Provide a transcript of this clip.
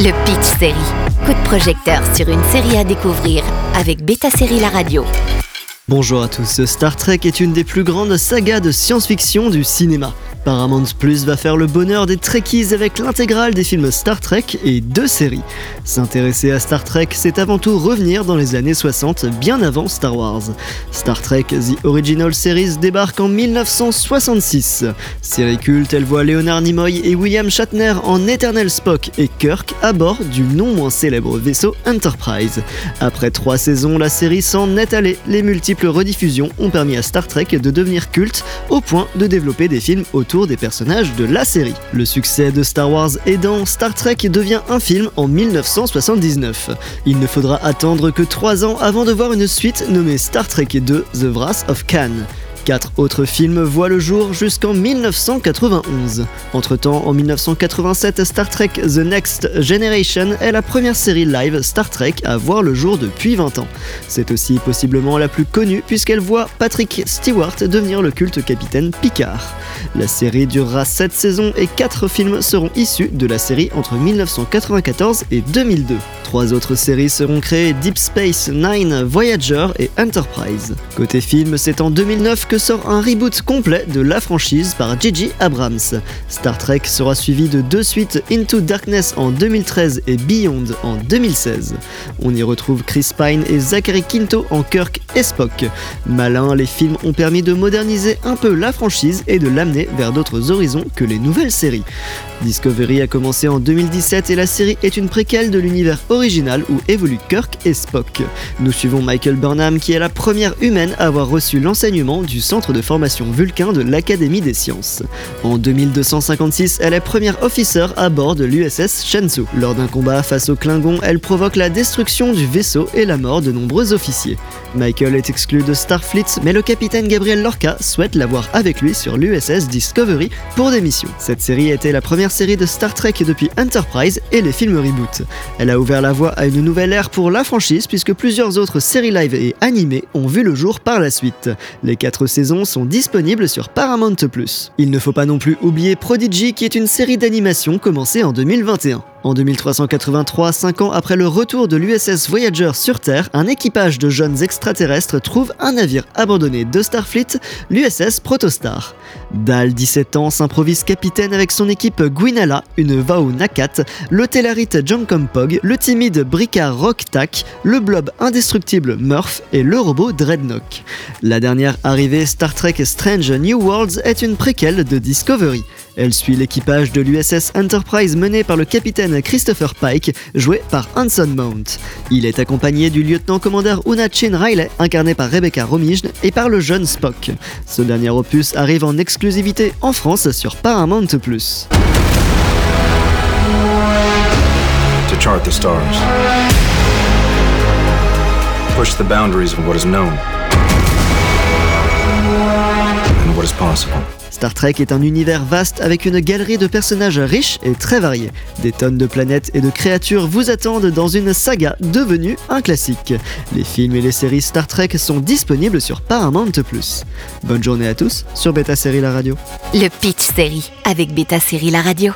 Le Pitch Série. Coup de projecteur sur une série à découvrir avec Beta Série La Radio. Bonjour à tous, Star Trek est une des plus grandes sagas de science-fiction du cinéma. Paramount Plus va faire le bonheur des Trekkies avec l'intégrale des films Star Trek et deux séries. S'intéresser à Star Trek, c'est avant tout revenir dans les années 60, bien avant Star Wars. Star Trek The Original Series débarque en 1966. Série culte, elle voit Leonard Nimoy et William Shatner en éternel Spock et Kirk à bord du non moins célèbre vaisseau Enterprise. Après trois saisons, la série s'en est allée. Les multiples rediffusions ont permis à Star Trek de devenir culte au point de développer des films autour des personnages de la série. Le succès de Star Wars aidant, Star Trek devient un film en 1979. Il ne faudra attendre que 3 ans avant de voir une suite nommée Star Trek 2 The Wrath of Khan. Quatre autres films voient le jour jusqu'en 1991. Entre-temps, en 1987, Star Trek The Next Generation est la première série live Star Trek à voir le jour depuis 20 ans. C'est aussi possiblement la plus connue puisqu'elle voit Patrick Stewart devenir le culte capitaine Picard. La série durera 7 saisons et 4 films seront issus de la série entre 1994 et 2002. Trois autres séries seront créées Deep Space Nine, Voyager et Enterprise. Côté film, c'est en 2009 que sort un reboot complet de la franchise par J.J. Abrams. Star Trek sera suivi de deux suites Into Darkness en 2013 et Beyond en 2016. On y retrouve Chris Pine et Zachary Quinto en Kirk et Spock. Malin, les films ont permis de moderniser un peu la franchise et de l'amener vers d'autres horizons que les nouvelles séries. Discovery a commencé en 2017 et la série est une préquelle de l'univers original où évoluent Kirk et Spock. Nous suivons Michael Burnham qui est la première humaine à avoir reçu l'enseignement du centre de formation Vulcain de l'Académie des sciences. En 2256, elle est première officer à bord de l'USS Shenzhou. Lors d'un combat face aux Klingons, elle provoque la destruction du vaisseau et la mort de nombreux officiers. Michael est exclu de Starfleet, mais le capitaine Gabriel Lorca souhaite l'avoir avec lui sur l'USS Discovery pour des missions. Cette série était la première série de Star Trek depuis Enterprise et les films reboot. Elle a ouvert la voie à une nouvelle ère pour la franchise puisque plusieurs autres séries live et animées ont vu le jour par la suite. Les quatre saisons sont disponibles sur Paramount+. Il ne faut pas non plus oublier Prodigy qui est une série d'animation commencée en 2021. En 2383, 5 ans après le retour de l'USS Voyager sur Terre, un équipage de jeunes extraterrestres trouve un navire abandonné de Starfleet, l'USS Protostar. Dal, 17 ans, s'improvise capitaine avec son équipe Gwynala, une Vau Nakat, le Tellarite Jankompog, le timide Bricard Rock Tak, le blob indestructible Murph et le robot Dreadnought. La dernière arrivée, Star Trek Strange New Worlds, est une préquelle de Discovery. Elle suit l'équipage de l'USS Enterprise mené par le Christopher Pike, joué par Hanson Mount. Il est accompagné du lieutenant-commandeur Una Chin Riley, incarné par Rebecca Romijn, et par le jeune Spock. Ce dernier opus arrive en exclusivité en France sur Paramount+. To chart the stars. Push the boundaries of what is known and what is possible. Star Trek est un univers vaste avec une galerie de personnages riches et très variés. Des tonnes de planètes et de créatures vous attendent dans une saga devenue un classique. Les films et les séries Star Trek sont disponibles sur Paramount+. Bonne journée à tous sur Beta Série La Radio. Le Pitch Série avec Beta Série La Radio.